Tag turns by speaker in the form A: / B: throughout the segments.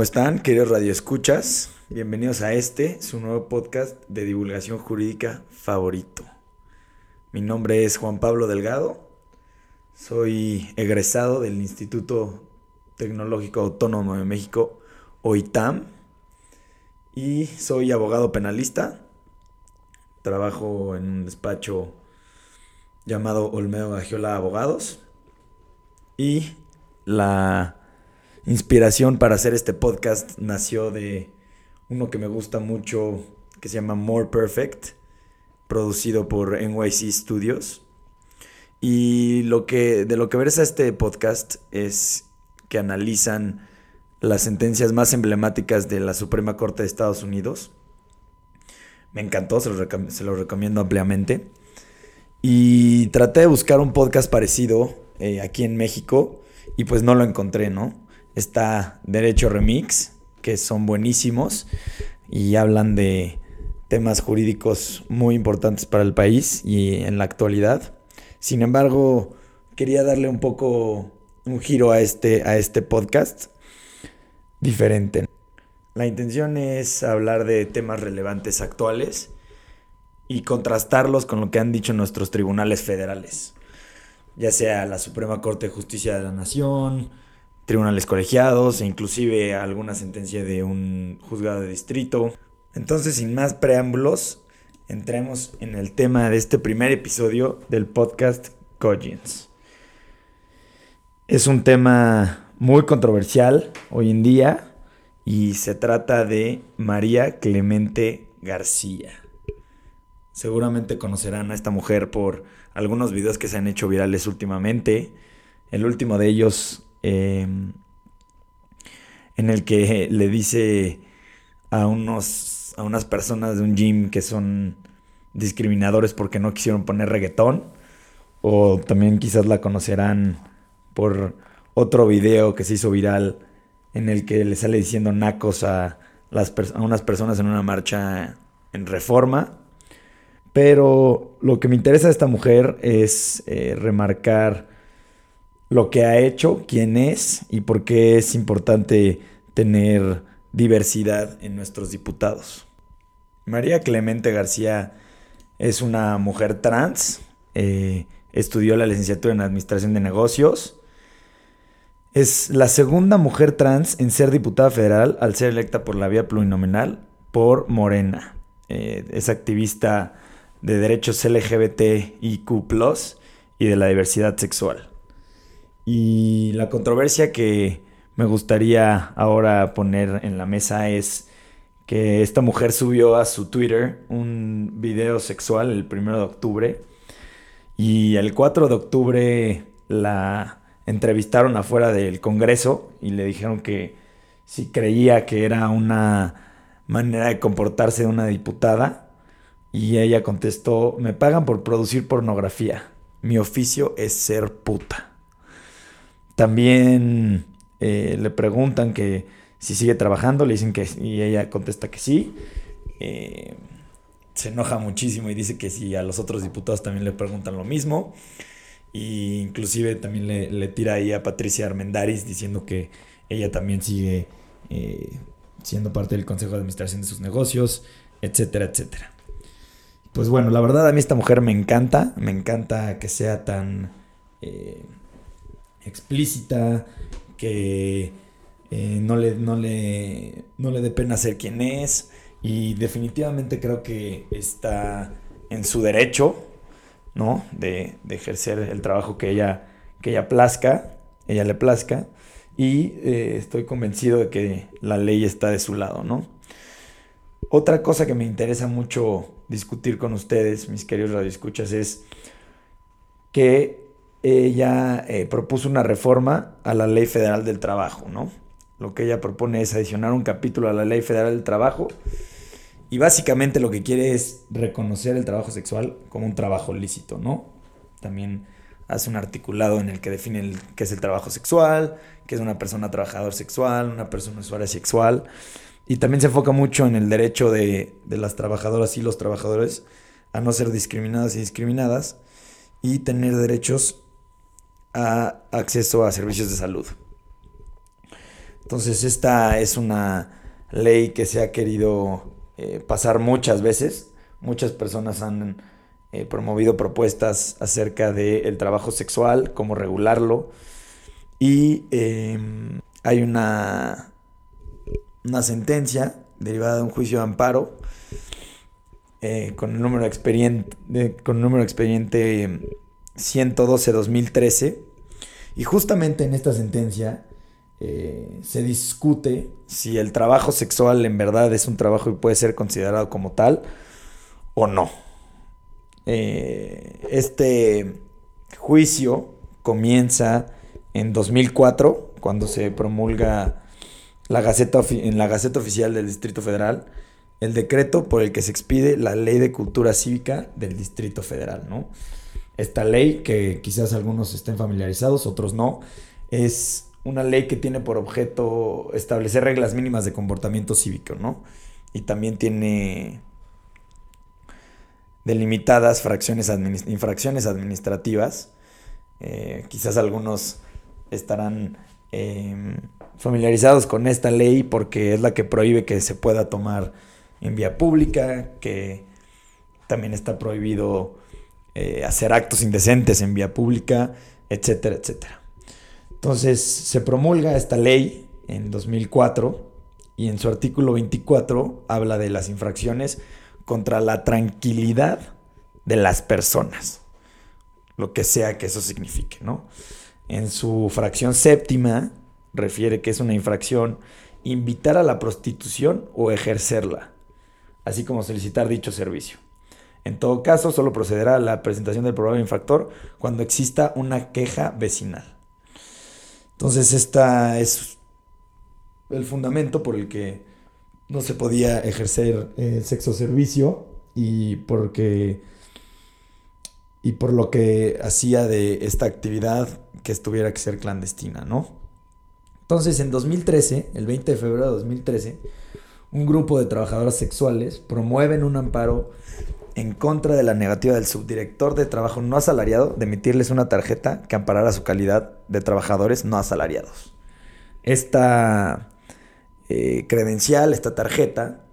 A: ¿Cómo están, queridos radioescuchas? Bienvenidos a este, su nuevo podcast de divulgación jurídica favorito. Mi nombre es Juan Pablo Delgado, soy egresado del Instituto Tecnológico Autónomo de México, OITAM, y soy abogado penalista. Trabajo en un despacho llamado Olmedo Gagiola Abogados. Y la inspiración para hacer este podcast nació de uno que me gusta mucho que se llama More Perfect, producido por NYC Studios. Y lo que, de lo que versa este podcast es que analizan las sentencias más emblemáticas de la Suprema Corte de Estados Unidos. Me encantó, se lo, recomiendo ampliamente. Y traté de buscar un podcast parecido eh, aquí en México y pues no lo encontré, ¿no? Está Derecho Remix, que son buenísimos y hablan de temas jurídicos muy importantes para el país y en la actualidad. Sin embargo, quería darle un poco un giro a este, a este podcast diferente. La intención es hablar de temas relevantes actuales y contrastarlos con lo que han dicho nuestros tribunales federales, ya sea la Suprema Corte de Justicia de la Nación, tribunales colegiados e inclusive alguna sentencia de un juzgado de distrito. Entonces, sin más preámbulos, entremos en el tema de este primer episodio del podcast Cogins. Es un tema muy controversial hoy en día y se trata de María Clemente García. Seguramente conocerán a esta mujer por algunos videos que se han hecho virales últimamente. El último de ellos em, en el que le dice a, unos, a unas personas de un gym que son discriminadores porque no quisieron poner reggaetón. O también quizás la conocerán por otro video que se hizo viral en el que le sale diciendo nacos a, las a unas personas en una marcha en reforma. Pero lo que me interesa de esta mujer es eh, remarcar lo que ha hecho, quién es y por qué es importante tener diversidad en nuestros diputados. María Clemente García es una mujer trans, eh, estudió la licenciatura en Administración de Negocios, es la segunda mujer trans en ser diputada federal al ser electa por la vía plurinominal por Morena. Eh, es activista de derechos LGBTIQ y de la diversidad sexual. Y la controversia que me gustaría ahora poner en la mesa es que esta mujer subió a su Twitter un video sexual el 1 de octubre y el 4 de octubre la entrevistaron afuera del Congreso y le dijeron que si creía que era una manera de comportarse de una diputada y ella contestó, me pagan por producir pornografía. Mi oficio es ser puta. También eh, le preguntan que si sigue trabajando, le dicen que y ella contesta que sí. Eh, se enoja muchísimo y dice que si a los otros diputados también le preguntan lo mismo. Y inclusive también le, tira ahí a Patricia Armendaris diciendo que ella también sigue eh, siendo parte del Consejo de Administración de sus negocios, etcétera, etcétera. Pues bueno, la verdad a mí esta mujer me encanta, me encanta que sea tan explícita, que eh, no, le, no, le, no le dé pena ser quien es y definitivamente creo que está en su derecho, ¿no? De, ejercer el trabajo que ella, que ella plazca, ella le plazca y eh, estoy convencido de que la ley está de su lado, ¿no? Otra cosa que me interesa mucho discutir con ustedes, mis queridos radioescuchas, es que ella eh, propuso una reforma a la Ley Federal del Trabajo, ¿no? Lo que ella propone es adicionar un capítulo a la Ley Federal del Trabajo y básicamente lo que quiere es reconocer el trabajo sexual como un trabajo lícito, ¿no? También hace un articulado en el que define qué es el trabajo sexual, qué es una persona trabajador sexual, una persona usuaria sexual. Y también se enfoca mucho en el derecho de, las trabajadoras y los trabajadores a no ser discriminadas y discriminadas y tener derechos a acceso a servicios de salud. Entonces esta es una ley que se ha querido eh, pasar muchas veces. Muchas personas han eh, promovido propuestas acerca del trabajo sexual, cómo regularlo. Y em, hay una, una sentencia derivada de un juicio de amparo eh, con el número expediente, expediente 112-2013. Y justamente en esta sentencia eh, se discute si el trabajo sexual en verdad es un trabajo y puede ser considerado como tal o no. Eh, este juicio comienza en 2004, cuando se promulga la gaceta en la Gaceta Oficial del Distrito Federal el decreto por el que se expide la Ley de Cultura Cívica del Distrito Federal, ¿no? Esta ley, que quizás algunos estén familiarizados, otros no, es una ley que tiene por objeto establecer reglas mínimas de comportamiento cívico, ¿no? Y también tiene delimitadas fracciones infracciones administrativas. Eh, quizás algunos estarán em, familiarizados con esta ley porque es la que prohíbe que se pueda tomar en vía pública, que también está prohibido eh, hacer actos indecentes en vía pública, etcétera, etcétera. Entonces se promulga esta ley en 2004 y en su artículo 24 habla de las infracciones contra la tranquilidad de las personas, lo que sea que eso signifique, ¿no? En su fracción séptima refiere que es una infracción invitar a la prostitución o ejercerla así como solicitar dicho servicio. En todo caso, solo procederá a la presentación del probable infractor cuando exista una queja vecinal. Entonces, esta es el fundamento por el que no se podía ejercer el sexo servicio y porque y por lo que hacía de esta actividad que estuviera que ser clandestina, ¿no? Entonces, en 2013, el 20 de febrero de 2013, un grupo de trabajadoras sexuales promueven un amparo en contra de la negativa del subdirector de trabajo no asalariado de emitirles una tarjeta que amparara su calidad de trabajadores no asalariados. Esta eh, credencial, esta tarjeta,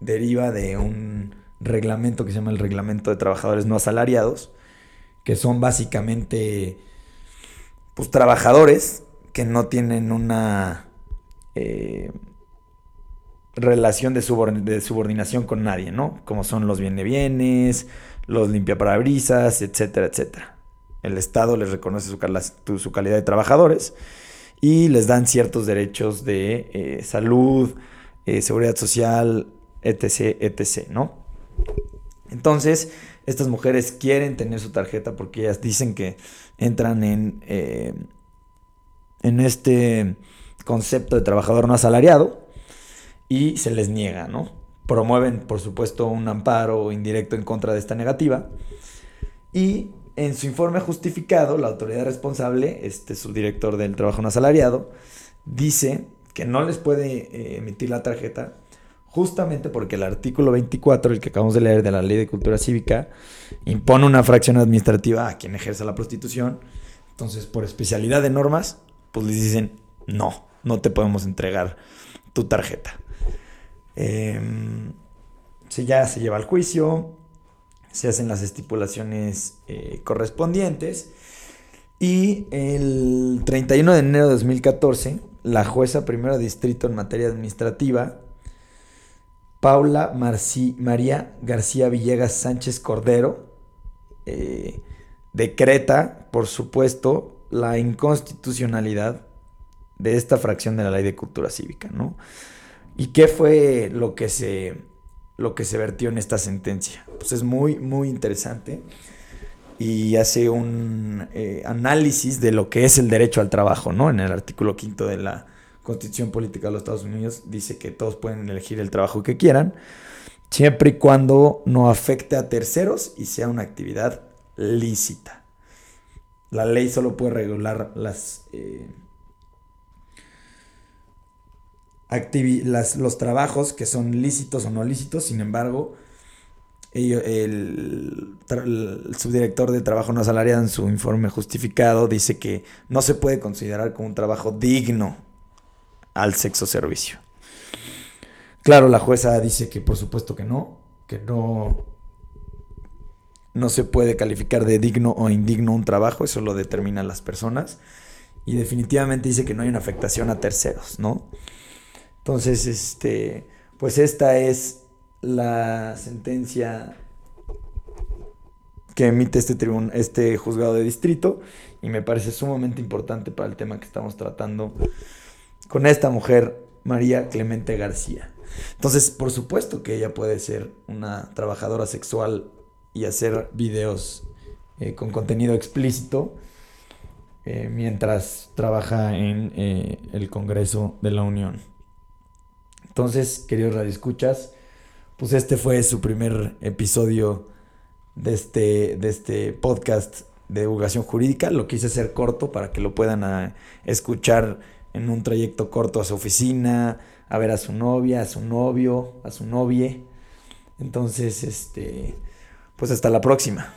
A: deriva de un reglamento que se llama el Reglamento de Trabajadores No Asalariados, que son básicamente pues, trabajadores que no tienen una... Eh, relación de, subordinación con nadie, ¿no? Como son los bienes bienes, los limpiaparabrisas, etcétera, etcétera. El Estado les reconoce su, su, calidad de trabajadores y les dan ciertos derechos de eh, salud, eh, seguridad social, etc., etc., ¿no? Entonces, estas mujeres quieren tener su tarjeta porque ellas dicen que entran en, eh, en este concepto de trabajador no asalariado y se les niega, ¿no? Promueven, por supuesto, un amparo indirecto en contra de esta negativa. Y en su informe justificado, la autoridad responsable, este subdirector del trabajo no asalariado, dice que no les puede eh, emitir la tarjeta justamente porque el artículo 24, el que acabamos de leer de la Ley de Cultura Cívica, impone una fracción administrativa a quien ejerza la prostitución. Entonces, por especialidad de normas, pues les dicen, no, no te podemos entregar tu tarjeta. Eh, ya se lleva al juicio, se hacen las estipulaciones eh, correspondientes y el 31 de enero de 2014 la jueza primero distrito en materia administrativa Paula María García Villegas Sánchez Cordero eh, decreta, por supuesto, la inconstitucionalidad de esta fracción de la ley de cultura cívica, ¿no? ¿Y qué fue lo que se, lo que se vertió en esta sentencia? Pues es muy, muy interesante y hace un eh, análisis de lo que es el derecho al trabajo, ¿no? En el artículo quinto de la Constitución Política de los Estados Unidos dice que todos pueden elegir el trabajo que quieran, siempre y cuando no afecte a terceros y sea una actividad lícita. La ley solo puede regular las... Eh, los trabajos que son lícitos o no lícitos, sin embargo, el, subdirector de trabajo no asalariado en su informe justificado dice que no se puede considerar como un trabajo digno al sexo servicio. Claro, la jueza dice que por supuesto que no, que no, no se puede calificar de digno o indigno un trabajo, eso lo determinan las personas. Y definitivamente dice que no hay una afectación a terceros, ¿no? Entonces, este, pues esta es la sentencia que emite este, este juzgado de distrito y me parece sumamente importante para el tema que estamos tratando con esta mujer, María Clemente García. Entonces, por supuesto que ella puede ser una trabajadora sexual y hacer videos eh, con contenido explícito eh, mientras trabaja en eh, el Congreso de la Unión. Entonces, queridos radioescuchas, pues este fue su primer episodio de este, de este podcast de divulgación jurídica. Lo quise hacer corto para que lo puedan ah, escuchar en un trayecto corto a su oficina, a ver a su novia, a su novio, a su novie. Entonces, este, pues hasta la próxima.